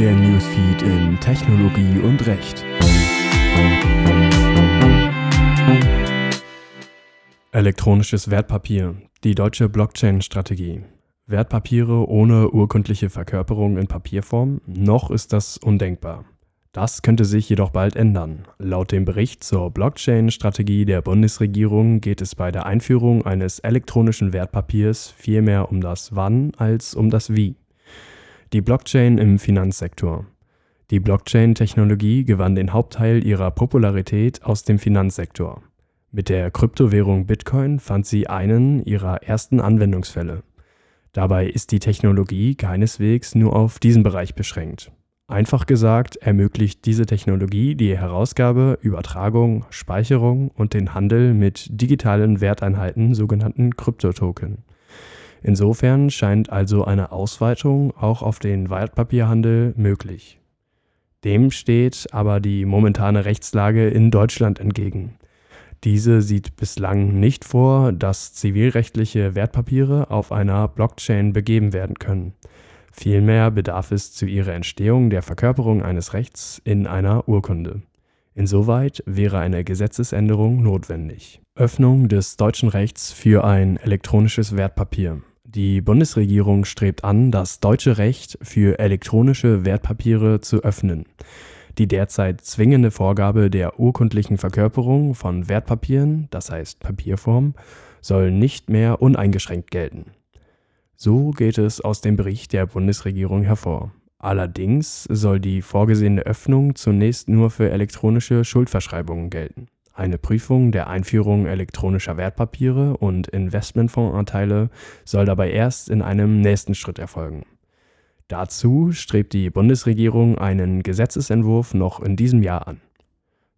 der Newsfeed in Technologie und Recht. Elektronisches Wertpapier, die deutsche Blockchain-Strategie. Wertpapiere ohne urkundliche Verkörperung in Papierform? Noch ist das undenkbar. Das könnte sich jedoch bald ändern. Laut dem Bericht zur Blockchain-Strategie der Bundesregierung geht es bei der Einführung eines elektronischen Wertpapiers vielmehr um das Wann als um das Wie. Die Blockchain im Finanzsektor. Die Blockchain-Technologie gewann den Hauptteil ihrer Popularität aus dem Finanzsektor. Mit der Kryptowährung Bitcoin fand sie einen ihrer ersten Anwendungsfälle. Dabei ist die Technologie keineswegs nur auf diesen Bereich beschränkt. Einfach gesagt ermöglicht diese Technologie die Herausgabe, Übertragung, Speicherung und den Handel mit digitalen Werteinheiten, sogenannten Kryptotoken. Insofern scheint also eine Ausweitung auch auf den Wertpapierhandel möglich. Dem steht aber die momentane Rechtslage in Deutschland entgegen. Diese sieht bislang nicht vor, dass zivilrechtliche Wertpapiere auf einer Blockchain begeben werden können. Vielmehr bedarf es zu ihrer Entstehung der Verkörperung eines Rechts in einer Urkunde. Insoweit wäre eine Gesetzesänderung notwendig. Öffnung des deutschen Rechts für ein elektronisches Wertpapier. Die Bundesregierung strebt an, das deutsche Recht für elektronische Wertpapiere zu öffnen. Die derzeit zwingende Vorgabe der urkundlichen Verkörperung von Wertpapieren, das heißt Papierform, soll nicht mehr uneingeschränkt gelten. So geht es aus dem Bericht der Bundesregierung hervor. Allerdings soll die vorgesehene Öffnung zunächst nur für elektronische Schuldverschreibungen gelten. Eine Prüfung der Einführung elektronischer Wertpapiere und Investmentfondsanteile soll dabei erst in einem nächsten Schritt erfolgen. Dazu strebt die Bundesregierung einen Gesetzesentwurf noch in diesem Jahr an.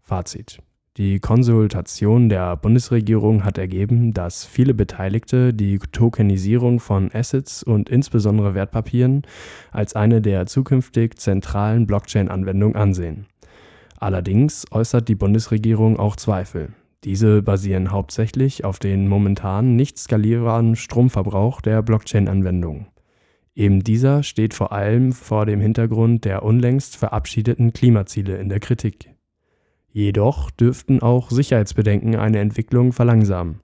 Fazit die Konsultation der Bundesregierung hat ergeben, dass viele Beteiligte die Tokenisierung von Assets und insbesondere Wertpapieren als eine der zukünftig zentralen Blockchain-Anwendungen ansehen. Allerdings äußert die Bundesregierung auch Zweifel. Diese basieren hauptsächlich auf den momentan nicht skalierbaren Stromverbrauch der Blockchain-Anwendung. Eben dieser steht vor allem vor dem Hintergrund der unlängst verabschiedeten Klimaziele in der Kritik. Jedoch dürften auch Sicherheitsbedenken eine Entwicklung verlangsamen.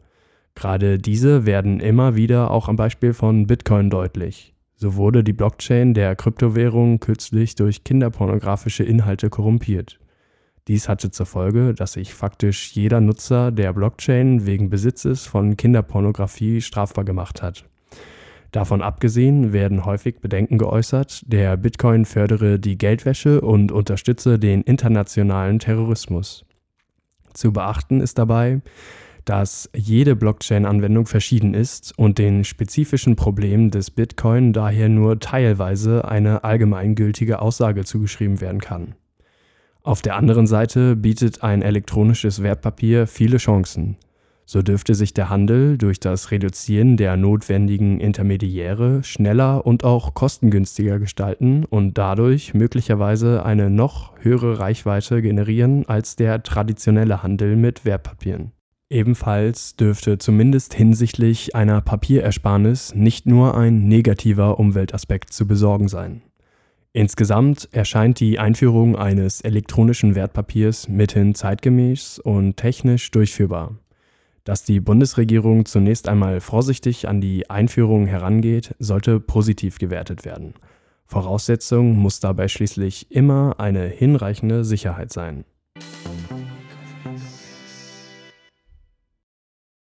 Gerade diese werden immer wieder auch am Beispiel von Bitcoin deutlich. So wurde die Blockchain der Kryptowährung kürzlich durch kinderpornografische Inhalte korrumpiert. Dies hatte zur Folge, dass sich faktisch jeder Nutzer der Blockchain wegen Besitzes von Kinderpornografie strafbar gemacht hat. Davon abgesehen werden häufig Bedenken geäußert, der Bitcoin fördere die Geldwäsche und unterstütze den internationalen Terrorismus. Zu beachten ist dabei, dass jede Blockchain-Anwendung verschieden ist und den spezifischen Problemen des Bitcoin daher nur teilweise eine allgemeingültige Aussage zugeschrieben werden kann. Auf der anderen Seite bietet ein elektronisches Wertpapier viele Chancen. So dürfte sich der Handel durch das Reduzieren der notwendigen Intermediäre schneller und auch kostengünstiger gestalten und dadurch möglicherweise eine noch höhere Reichweite generieren als der traditionelle Handel mit Wertpapieren. Ebenfalls dürfte zumindest hinsichtlich einer Papierersparnis nicht nur ein negativer Umweltaspekt zu besorgen sein. Insgesamt erscheint die Einführung eines elektronischen Wertpapiers mithin zeitgemäß und technisch durchführbar. Dass die Bundesregierung zunächst einmal vorsichtig an die Einführung herangeht, sollte positiv gewertet werden. Voraussetzung muss dabei schließlich immer eine hinreichende Sicherheit sein